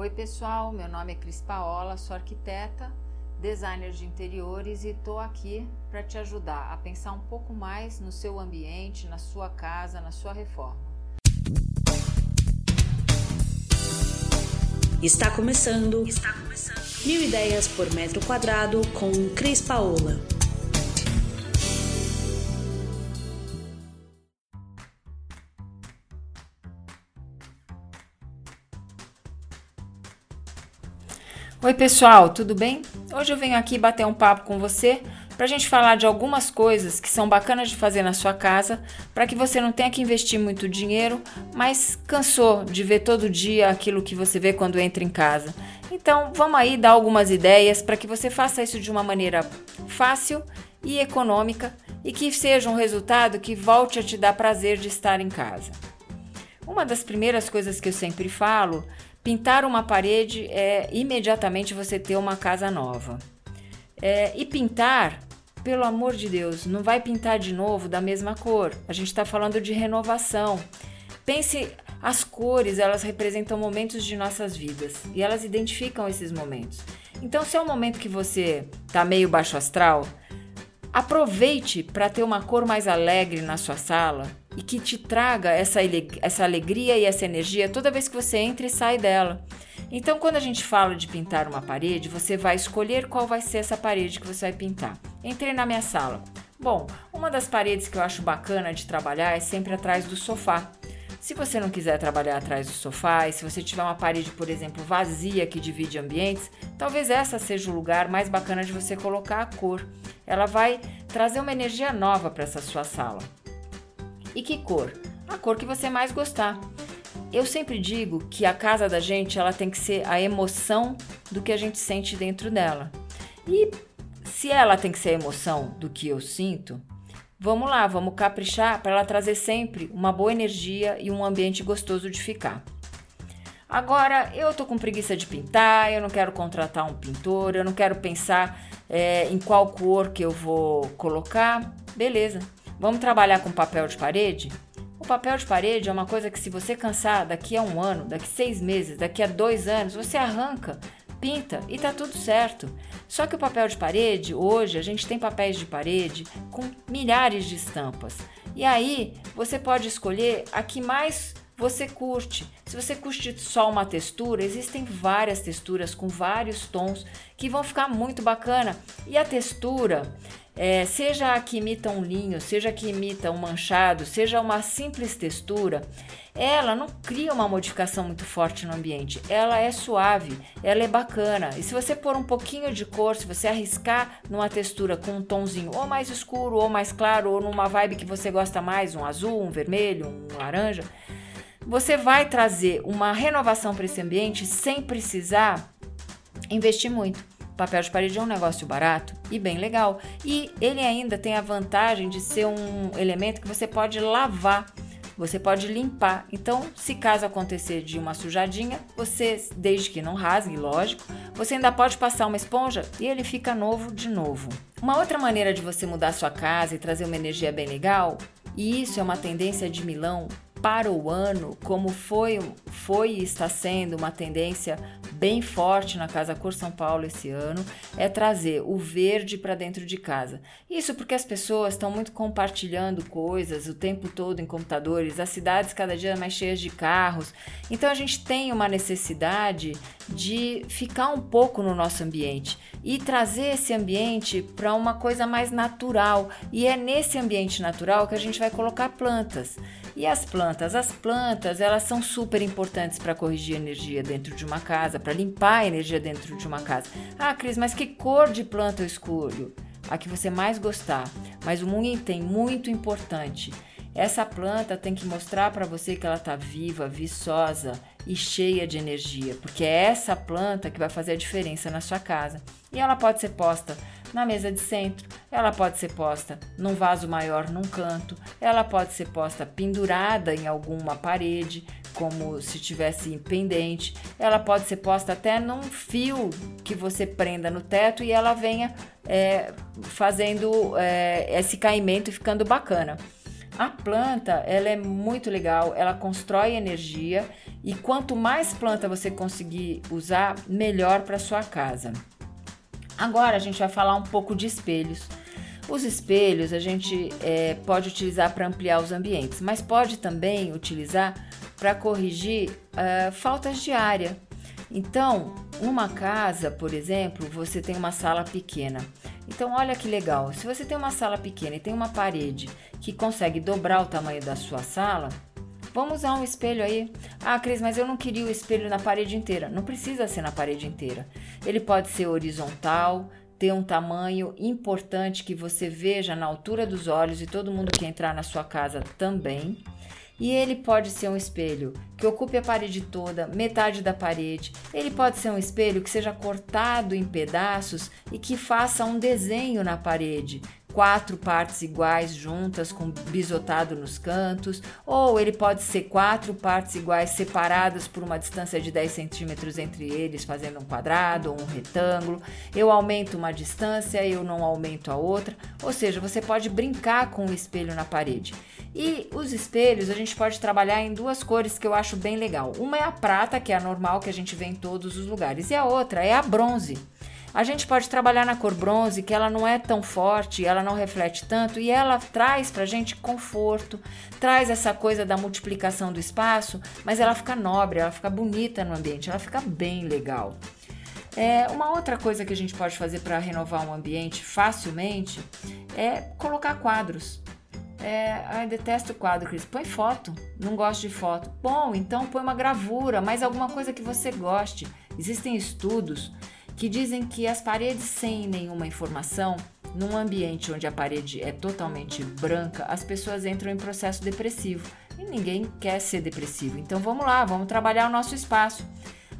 Oi, pessoal. Meu nome é Cris Paola, sou arquiteta, designer de interiores e estou aqui para te ajudar a pensar um pouco mais no seu ambiente, na sua casa, na sua reforma. Está começando, Está começando. Mil ideias por metro quadrado com Cris Paola. Oi, pessoal, tudo bem? Hoje eu venho aqui bater um papo com você para a gente falar de algumas coisas que são bacanas de fazer na sua casa, para que você não tenha que investir muito dinheiro, mas cansou de ver todo dia aquilo que você vê quando entra em casa. Então, vamos aí dar algumas ideias para que você faça isso de uma maneira fácil e econômica e que seja um resultado que volte a te dar prazer de estar em casa. Uma das primeiras coisas que eu sempre falo Pintar uma parede é imediatamente você ter uma casa nova. É, e pintar, pelo amor de Deus, não vai pintar de novo da mesma cor. A gente está falando de renovação. Pense, as cores elas representam momentos de nossas vidas e elas identificam esses momentos. Então, se é um momento que você está meio baixo astral, aproveite para ter uma cor mais alegre na sua sala e que te traga essa, essa alegria e essa energia toda vez que você entra e sai dela. Então, quando a gente fala de pintar uma parede, você vai escolher qual vai ser essa parede que você vai pintar. Entrei na minha sala. Bom, uma das paredes que eu acho bacana de trabalhar é sempre atrás do sofá. Se você não quiser trabalhar atrás do sofá e se você tiver uma parede, por exemplo, vazia que divide ambientes, talvez essa seja o lugar mais bacana de você colocar a cor. Ela vai trazer uma energia nova para essa sua sala. E que cor? A cor que você mais gostar. Eu sempre digo que a casa da gente ela tem que ser a emoção do que a gente sente dentro dela. E se ela tem que ser a emoção do que eu sinto, vamos lá, vamos caprichar para ela trazer sempre uma boa energia e um ambiente gostoso de ficar. Agora, eu tô com preguiça de pintar, eu não quero contratar um pintor, eu não quero pensar é, em qual cor que eu vou colocar. Beleza, Vamos trabalhar com papel de parede? O papel de parede é uma coisa que, se você cansar daqui a um ano, daqui a seis meses, daqui a dois anos, você arranca, pinta e tá tudo certo. Só que o papel de parede, hoje, a gente tem papéis de parede com milhares de estampas. E aí você pode escolher a que mais você curte. Se você curte só uma textura, existem várias texturas com vários tons que vão ficar muito bacana. E a textura, é, seja a que imita um linho, seja que imita um manchado, seja uma simples textura, ela não cria uma modificação muito forte no ambiente. Ela é suave, ela é bacana. E se você pôr um pouquinho de cor, se você arriscar numa textura com um tonzinho ou mais escuro ou mais claro, ou numa vibe que você gosta mais, um azul, um vermelho, um laranja, você vai trazer uma renovação para esse ambiente sem precisar investir muito. Papel de parede é um negócio barato e bem legal. E ele ainda tem a vantagem de ser um elemento que você pode lavar, você pode limpar. Então, se caso acontecer de uma sujadinha, você, desde que não rasgue, lógico, você ainda pode passar uma esponja e ele fica novo de novo. Uma outra maneira de você mudar sua casa e trazer uma energia bem legal, e isso é uma tendência de Milão para o ano, como foi, foi e está sendo uma tendência bem forte na Casa Cor São Paulo esse ano é trazer o verde para dentro de casa. Isso porque as pessoas estão muito compartilhando coisas o tempo todo em computadores, as cidades cada dia mais cheias de carros. Então a gente tem uma necessidade de ficar um pouco no nosso ambiente e trazer esse ambiente para uma coisa mais natural. E é nesse ambiente natural que a gente vai colocar plantas. E as plantas? As plantas, elas são super importantes para corrigir energia dentro de uma casa, para limpar a energia dentro de uma casa. Ah, Cris, mas que cor de planta eu escolho? A que você mais gostar. Mas um item muito importante. Essa planta tem que mostrar para você que ela está viva, viçosa e cheia de energia, porque é essa planta que vai fazer a diferença na sua casa. E ela pode ser posta na mesa de centro, ela pode ser posta num vaso maior num canto, ela pode ser posta pendurada em alguma parede, como se tivesse pendente, ela pode ser posta até num fio que você prenda no teto e ela venha é, fazendo é, esse caimento e ficando bacana. A planta, ela é muito legal, ela constrói energia e quanto mais planta você conseguir usar, melhor para sua casa. Agora a gente vai falar um pouco de espelhos. Os espelhos a gente é, pode utilizar para ampliar os ambientes, mas pode também utilizar para corrigir uh, faltas de área. Então, numa casa, por exemplo, você tem uma sala pequena. Então, olha que legal. Se você tem uma sala pequena e tem uma parede que consegue dobrar o tamanho da sua sala, vamos usar um espelho aí. Ah, Cris, mas eu não queria o espelho na parede inteira. Não precisa ser na parede inteira. Ele pode ser horizontal, ter um tamanho importante que você veja na altura dos olhos e todo mundo que entrar na sua casa também. E ele pode ser um espelho que ocupe a parede toda, metade da parede. Ele pode ser um espelho que seja cortado em pedaços e que faça um desenho na parede, quatro partes iguais juntas com bisotado nos cantos, ou ele pode ser quatro partes iguais separadas por uma distância de 10 centímetros entre eles, fazendo um quadrado ou um retângulo. Eu aumento uma distância, eu não aumento a outra, ou seja, você pode brincar com o espelho na parede. E os espelhos a gente pode trabalhar em duas cores que eu acho bem legal. Uma é a prata, que é a normal que a gente vê em todos os lugares, e a outra é a bronze. A gente pode trabalhar na cor bronze, que ela não é tão forte, ela não reflete tanto e ela traz pra gente conforto, traz essa coisa da multiplicação do espaço, mas ela fica nobre, ela fica bonita no ambiente, ela fica bem legal. É, uma outra coisa que a gente pode fazer para renovar um ambiente facilmente é colocar quadros. É, ai, detesto quadro, Cris. Põe foto. Não gosto de foto. Bom, então põe uma gravura, mas alguma coisa que você goste. Existem estudos que dizem que as paredes sem nenhuma informação, num ambiente onde a parede é totalmente branca, as pessoas entram em processo depressivo e ninguém quer ser depressivo. Então vamos lá, vamos trabalhar o nosso espaço.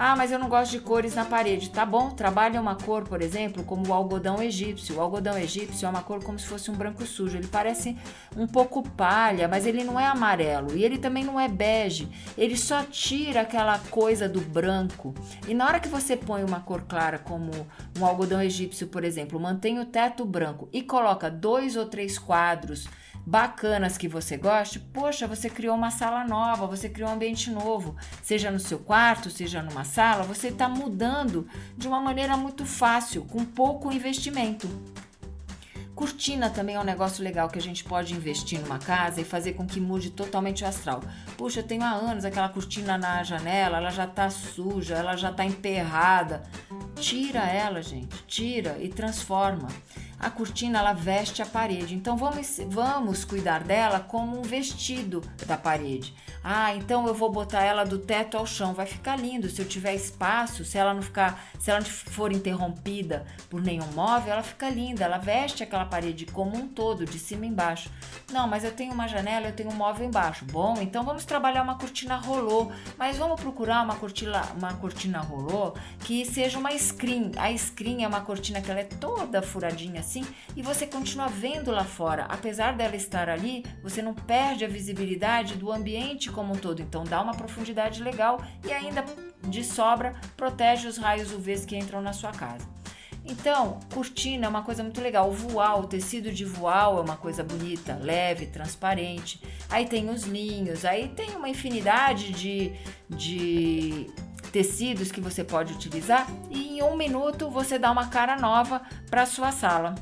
Ah, mas eu não gosto de cores na parede. Tá bom, trabalha uma cor, por exemplo, como o algodão egípcio. O algodão egípcio é uma cor como se fosse um branco sujo. Ele parece um pouco palha, mas ele não é amarelo e ele também não é bege. Ele só tira aquela coisa do branco. E na hora que você põe uma cor clara, como um algodão egípcio, por exemplo, mantém o teto branco e coloca dois ou três quadros bacanas que você goste, poxa, você criou uma sala nova, você criou um ambiente novo, seja no seu quarto, seja numa sala, você está mudando de uma maneira muito fácil, com pouco investimento. Cortina também é um negócio legal que a gente pode investir numa casa e fazer com que mude totalmente o astral. Puxa, eu tenho há anos aquela cortina na janela, ela já tá suja, ela já tá emperrada. Tira ela, gente, tira e transforma a cortina ela veste a parede. Então vamos, vamos cuidar dela como um vestido da parede. Ah, então eu vou botar ela do teto ao chão, vai ficar lindo. Se eu tiver espaço, se ela não ficar, se ela não for interrompida por nenhum móvel, ela fica linda. Ela veste aquela parede como um todo, de cima embaixo. Não, mas eu tenho uma janela, eu tenho um móvel embaixo. Bom, então vamos trabalhar uma cortina rolô, mas vamos procurar uma cortina, uma cortina rolô que seja uma screen. A screen é uma cortina que ela é toda furadinha assim e você continua vendo lá fora. Apesar dela estar ali, você não perde a visibilidade do ambiente como um todo. Então dá uma profundidade legal e ainda de sobra protege os raios UVs que entram na sua casa. Então, cortina é uma coisa muito legal. O voal, o tecido de voal é uma coisa bonita, leve, transparente. Aí tem os linhos, aí tem uma infinidade de, de tecidos que você pode utilizar e em um minuto você dá uma cara nova para sua sala.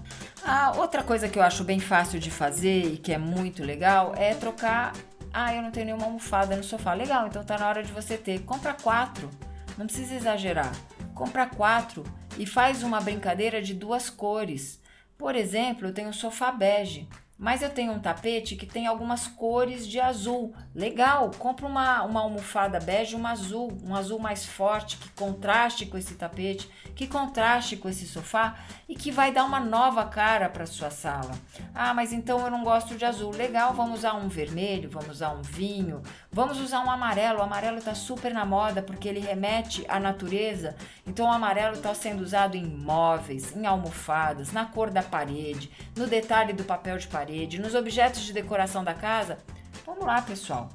A outra coisa que eu acho bem fácil de fazer e que é muito legal é trocar. Ah, eu não tenho nenhuma almofada no sofá. Legal, então tá na hora de você ter. Compra quatro. Não precisa exagerar. Compra quatro e faz uma brincadeira de duas cores. Por exemplo, eu tenho um sofá bege. Mas eu tenho um tapete que tem algumas cores de azul. Legal, compra uma, uma almofada bege, um azul, um azul mais forte, que contraste com esse tapete, que contraste com esse sofá e que vai dar uma nova cara para sua sala. Ah, mas então eu não gosto de azul. Legal, vamos usar um vermelho, vamos usar um vinho, vamos usar um amarelo. O amarelo está super na moda porque ele remete à natureza. Então o amarelo está sendo usado em móveis, em almofadas, na cor da parede, no detalhe do papel de parede parede, nos objetos de decoração da casa. Vamos lá, pessoal.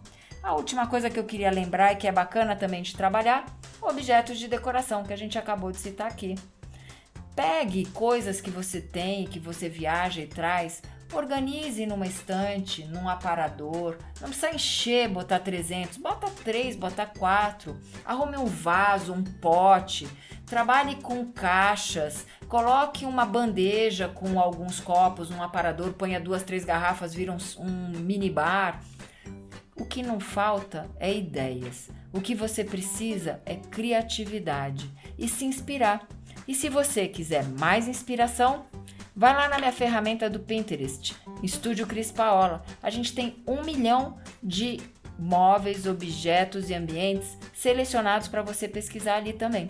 A última coisa que eu queria lembrar e que é bacana também de trabalhar, objetos de decoração que a gente acabou de citar aqui. Pegue coisas que você tem, que você viaja e traz, organize numa estante, num aparador. Não precisa encher, botar 300, bota 3, bota 4. Arrume um vaso, um pote. Trabalhe com caixas. Coloque uma bandeja com alguns copos, um aparador, ponha duas, três garrafas, vira um, um mini bar. O que não falta é ideias. O que você precisa é criatividade e se inspirar. E se você quiser mais inspiração, vai lá na minha ferramenta do Pinterest, Estúdio Cris Paola. A gente tem um milhão de móveis, objetos e ambientes selecionados para você pesquisar ali também.